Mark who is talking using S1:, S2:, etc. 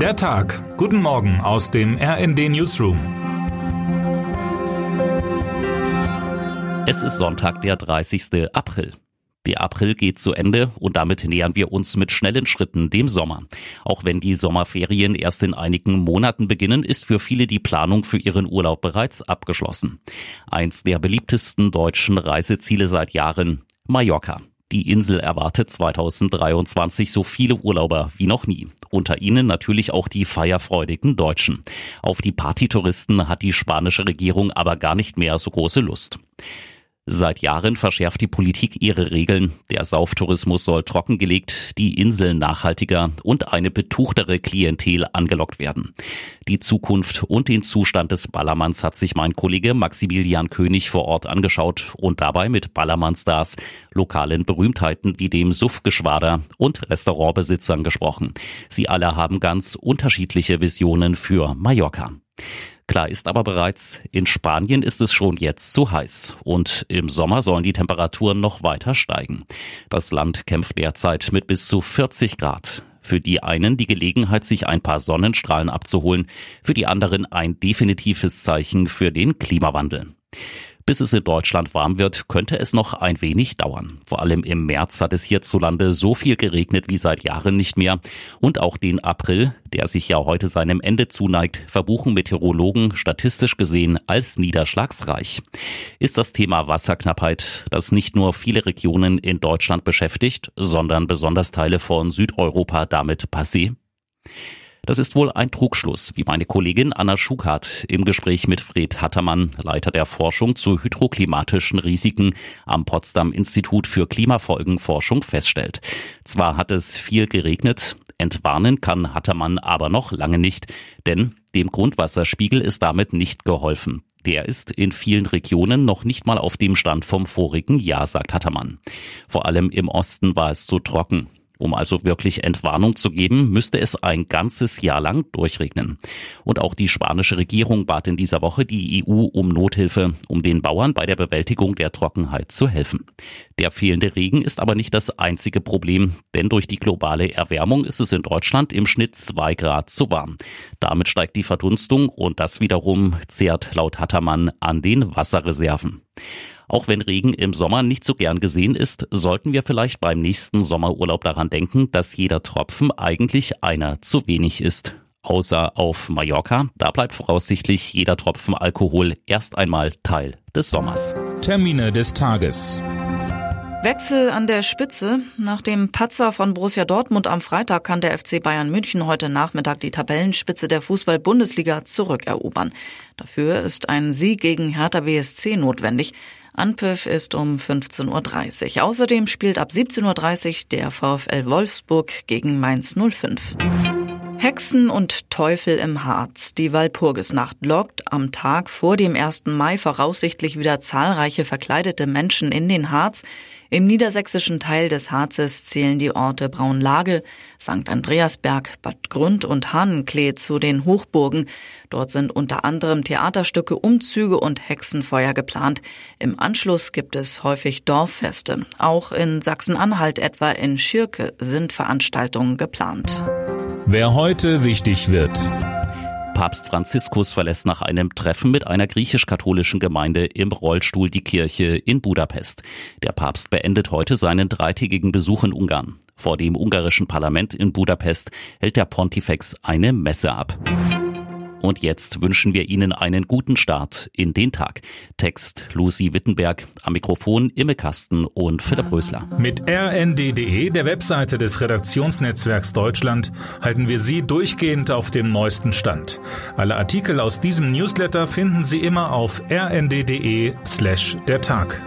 S1: Der Tag. Guten Morgen aus dem RND Newsroom.
S2: Es ist Sonntag, der 30. April. Der April geht zu Ende und damit nähern wir uns mit schnellen Schritten dem Sommer. Auch wenn die Sommerferien erst in einigen Monaten beginnen, ist für viele die Planung für ihren Urlaub bereits abgeschlossen. Eins der beliebtesten deutschen Reiseziele seit Jahren, Mallorca. Die Insel erwartet 2023 so viele Urlauber wie noch nie. Unter ihnen natürlich auch die feierfreudigen Deutschen. Auf die Partytouristen hat die spanische Regierung aber gar nicht mehr so große Lust. Seit Jahren verschärft die Politik ihre Regeln. Der Sauftourismus soll trockengelegt, die Inseln nachhaltiger und eine betuchtere Klientel angelockt werden. Die Zukunft und den Zustand des Ballermanns hat sich mein Kollege Maximilian König vor Ort angeschaut und dabei mit Ballermann-Stars, lokalen Berühmtheiten wie dem Suffgeschwader und Restaurantbesitzern gesprochen. Sie alle haben ganz unterschiedliche Visionen für Mallorca. Klar ist aber bereits, in Spanien ist es schon jetzt zu heiß und im Sommer sollen die Temperaturen noch weiter steigen. Das Land kämpft derzeit mit bis zu 40 Grad. Für die einen die Gelegenheit, sich ein paar Sonnenstrahlen abzuholen, für die anderen ein definitives Zeichen für den Klimawandel. Bis es in Deutschland warm wird, könnte es noch ein wenig dauern. Vor allem im März hat es hierzulande so viel geregnet wie seit Jahren nicht mehr. Und auch den April, der sich ja heute seinem Ende zuneigt, verbuchen Meteorologen statistisch gesehen als niederschlagsreich. Ist das Thema Wasserknappheit, das nicht nur viele Regionen in Deutschland beschäftigt, sondern besonders Teile von Südeuropa damit passé? Das ist wohl ein Trugschluss, wie meine Kollegin Anna Schukart im Gespräch mit Fred Hattermann, Leiter der Forschung zu hydroklimatischen Risiken am Potsdam Institut für Klimafolgenforschung feststellt. Zwar hat es viel geregnet, entwarnen kann Hattermann aber noch lange nicht, denn dem Grundwasserspiegel ist damit nicht geholfen. Der ist in vielen Regionen noch nicht mal auf dem Stand vom vorigen Jahr, sagt Hattermann. Vor allem im Osten war es zu trocken. Um also wirklich Entwarnung zu geben, müsste es ein ganzes Jahr lang durchregnen. Und auch die spanische Regierung bat in dieser Woche die EU um Nothilfe, um den Bauern bei der Bewältigung der Trockenheit zu helfen. Der fehlende Regen ist aber nicht das einzige Problem, denn durch die globale Erwärmung ist es in Deutschland im Schnitt zwei Grad zu warm. Damit steigt die Verdunstung und das wiederum zehrt laut Hattermann an den Wasserreserven. Auch wenn Regen im Sommer nicht so gern gesehen ist, sollten wir vielleicht beim nächsten Sommerurlaub daran denken, dass jeder Tropfen eigentlich einer zu wenig ist. Außer auf Mallorca, da bleibt voraussichtlich jeder Tropfen Alkohol erst einmal Teil des Sommers.
S1: Termine des Tages.
S3: Wechsel an der Spitze. Nach dem Patzer von Borussia Dortmund am Freitag kann der FC Bayern München heute Nachmittag die Tabellenspitze der Fußball-Bundesliga zurückerobern. Dafür ist ein Sieg gegen Hertha BSC notwendig. Anpfiff ist um 15.30 Uhr. Außerdem spielt ab 17.30 Uhr der VfL Wolfsburg gegen Mainz 05. Hexen und Teufel im Harz. Die Walpurgisnacht lockt am Tag vor dem 1. Mai voraussichtlich wieder zahlreiche verkleidete Menschen in den Harz. Im niedersächsischen Teil des Harzes zählen die Orte Braunlage, St. Andreasberg, Bad Grund und Hahnenklee zu den Hochburgen. Dort sind unter anderem Theaterstücke, Umzüge und Hexenfeuer geplant. Im Anschluss gibt es häufig Dorffeste. Auch in Sachsen-Anhalt, etwa in Schirke, sind Veranstaltungen geplant.
S1: Wer heute wichtig wird.
S2: Papst Franziskus verlässt nach einem Treffen mit einer griechisch-katholischen Gemeinde im Rollstuhl die Kirche in Budapest. Der Papst beendet heute seinen dreitägigen Besuch in Ungarn. Vor dem ungarischen Parlament in Budapest hält der Pontifex eine Messe ab. Und jetzt wünschen wir Ihnen einen guten Start in den Tag. Text Lucy Wittenberg, am Mikrofon Imme Kasten und Philipp Rösler.
S1: Mit rnd.de, der Webseite des Redaktionsnetzwerks Deutschland, halten wir Sie durchgehend auf dem neuesten Stand. Alle Artikel aus diesem Newsletter finden Sie immer auf rnd.de slash der Tag.